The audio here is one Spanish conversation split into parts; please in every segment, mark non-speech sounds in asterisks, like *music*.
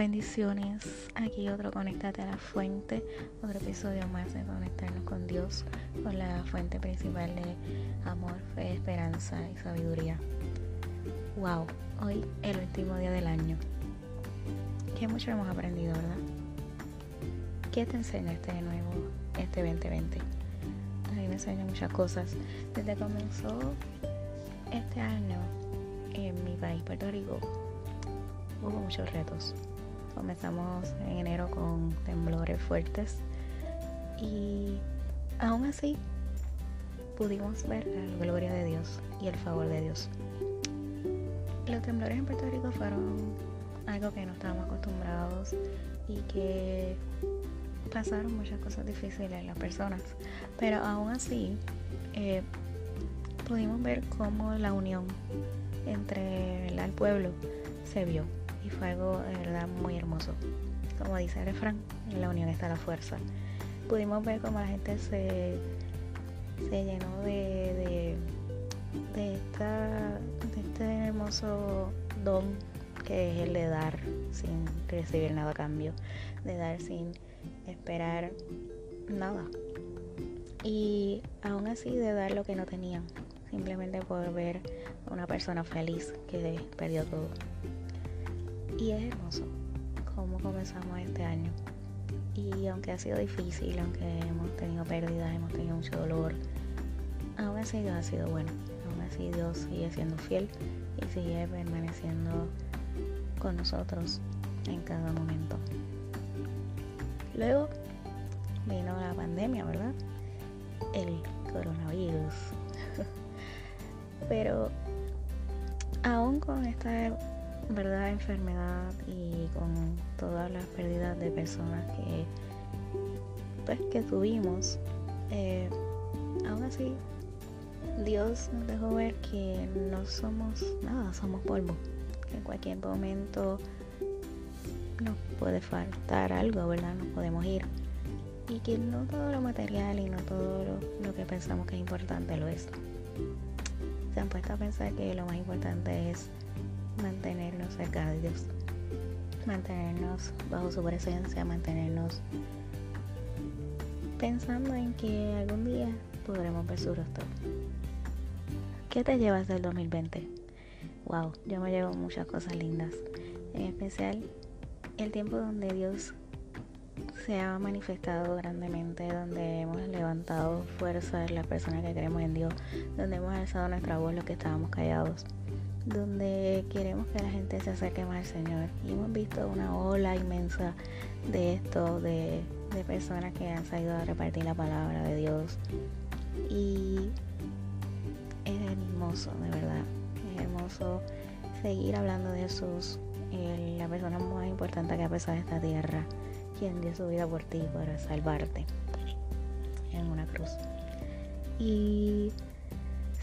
bendiciones. Aquí otro Conéctate a la Fuente, otro episodio más de conectarnos con Dios, con la fuente principal de amor, fe, esperanza y sabiduría. Wow, hoy el último día del año. Qué mucho hemos aprendido, ¿verdad? ¿Qué te enseña este nuevo, este 2020? A mí me enseña muchas cosas. Desde que comenzó este año en mi país, Puerto Rico, hubo muchos retos. Comenzamos en enero con temblores fuertes. Y aún así pudimos ver la gloria de Dios y el favor de Dios. Los temblores en Puerto Rico fueron algo que no estábamos acostumbrados y que pasaron muchas cosas difíciles en las personas, pero aún así eh, pudimos ver cómo la unión entre el pueblo se vio fue algo de verdad muy hermoso. Como dice el en la unión está la fuerza. Pudimos ver cómo la gente se, se llenó de, de, esta, de este hermoso don que es el de dar sin recibir nada a cambio, de dar sin esperar nada. Y aún así de dar lo que no tenían, simplemente por ver a una persona feliz que perdió todo. Y es hermoso cómo comenzamos este año. Y aunque ha sido difícil, aunque hemos tenido pérdidas, hemos tenido mucho dolor, aún así Dios ha sido bueno. Aún así Dios sigue siendo fiel y sigue permaneciendo con nosotros en cada momento. Luego vino la pandemia, ¿verdad? El coronavirus. *laughs* Pero aún con esta verdad enfermedad y con todas las pérdidas de personas que pues que tuvimos. Eh, aún así Dios nos dejó ver que no somos nada somos polvo. Que en cualquier momento nos puede faltar algo verdad nos podemos ir. Y que no todo lo material y no todo lo, lo que pensamos que es importante lo es. Se han puesto a pensar que lo más importante es mantenernos cerca de Dios, mantenernos bajo su presencia, mantenernos pensando en que algún día podremos ver su rostro. ¿Qué te llevas del 2020? Wow, yo me llevo muchas cosas lindas, en especial el tiempo donde Dios se ha manifestado grandemente, donde hemos levantado fuerzas las personas que creemos en Dios, donde hemos alzado nuestra voz los que estábamos callados donde queremos que la gente se acerque más al Señor. Y hemos visto una ola inmensa de esto, de, personas que han salido a repartir la palabra de Dios. Y es hermoso, de verdad. Es hermoso seguir hablando de Jesús, la persona más importante que ha pasado esta tierra, quien dio su vida por ti para salvarte en una cruz. Y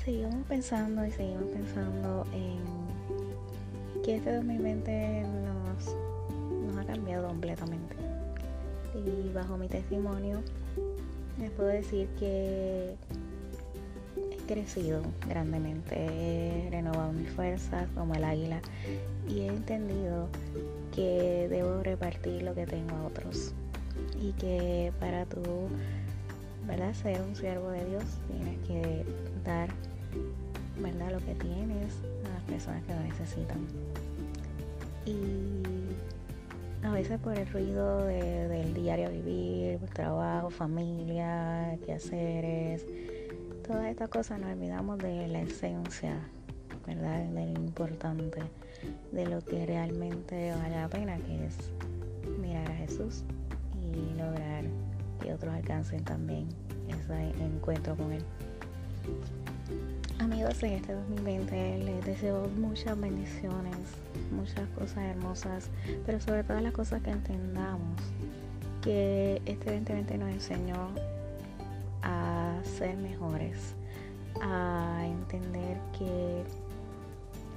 seguimos pensando y seguimos pensando en que este 2020 nos, ha cambiado completamente. Y bajo mi testimonio les puedo decir que he crecido grandemente, he renovado mis fuerzas como el águila y he entendido que debo repartir lo que tengo a otros y que para tú ¿verdad? ser un siervo de Dios tienes que dar ¿verdad? Lo que tienes a las personas que lo necesitan. Y a veces por el ruido del diario vivir, trabajo, familia, quehaceres, todas estas cosas nos olvidamos de la esencia, ¿verdad? De lo importante, de lo que realmente vale la pena, que es mirar a Jesús y lograr que otros alcancen también ese encuentro con Él. Amigos, en este 2020 les deseo muchas bendiciones, muchas cosas hermosas, pero sobre todo las cosas que entendamos que este 2020 nos enseñó a ser mejores, a entender que,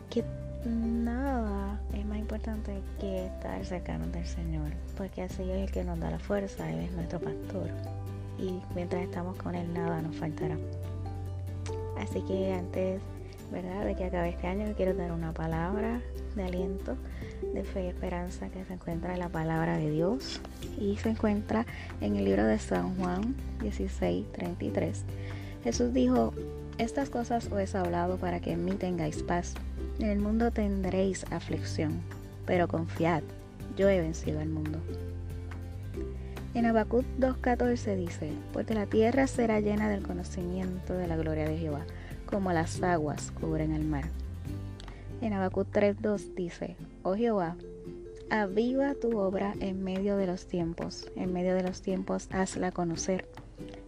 que nada es más importante que estar cercano del Señor, porque así es el que nos da la fuerza, Él es nuestro pastor. Y mientras estamos con Él, nada nos faltará. Así que antes, ¿verdad? De que acabe este año, quiero dar una palabra de aliento de fe y esperanza que se encuentra en la palabra de Dios y se encuentra en el libro de San Juan 16, 33. Jesús dijo, estas cosas os he hablado para que en mí tengáis paz. En el mundo tendréis aflicción, pero confiad, yo he vencido al mundo. En Habacuc 2.14 dice, pues la tierra será llena del conocimiento de la gloria de Jehová, como las aguas cubren el mar. En Habacuc 3.2 dice, oh Jehová, aviva tu obra en medio de los tiempos, en medio de los tiempos hazla conocer.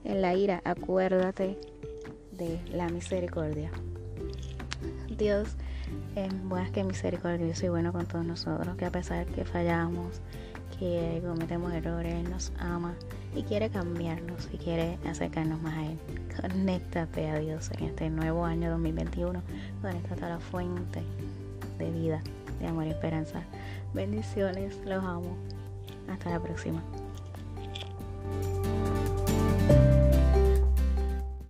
En la ira acuérdate de la misericordia. Dios es más que misericordioso y bueno con todos nosotros, que a pesar que fallamos, que cometemos errores, Él nos ama y quiere cambiarnos y quiere acercarnos más a Él. Conéctate a Dios en este nuevo año 2021. Conéctate a la fuente de vida, de amor y esperanza. Bendiciones, los amo. Hasta la próxima.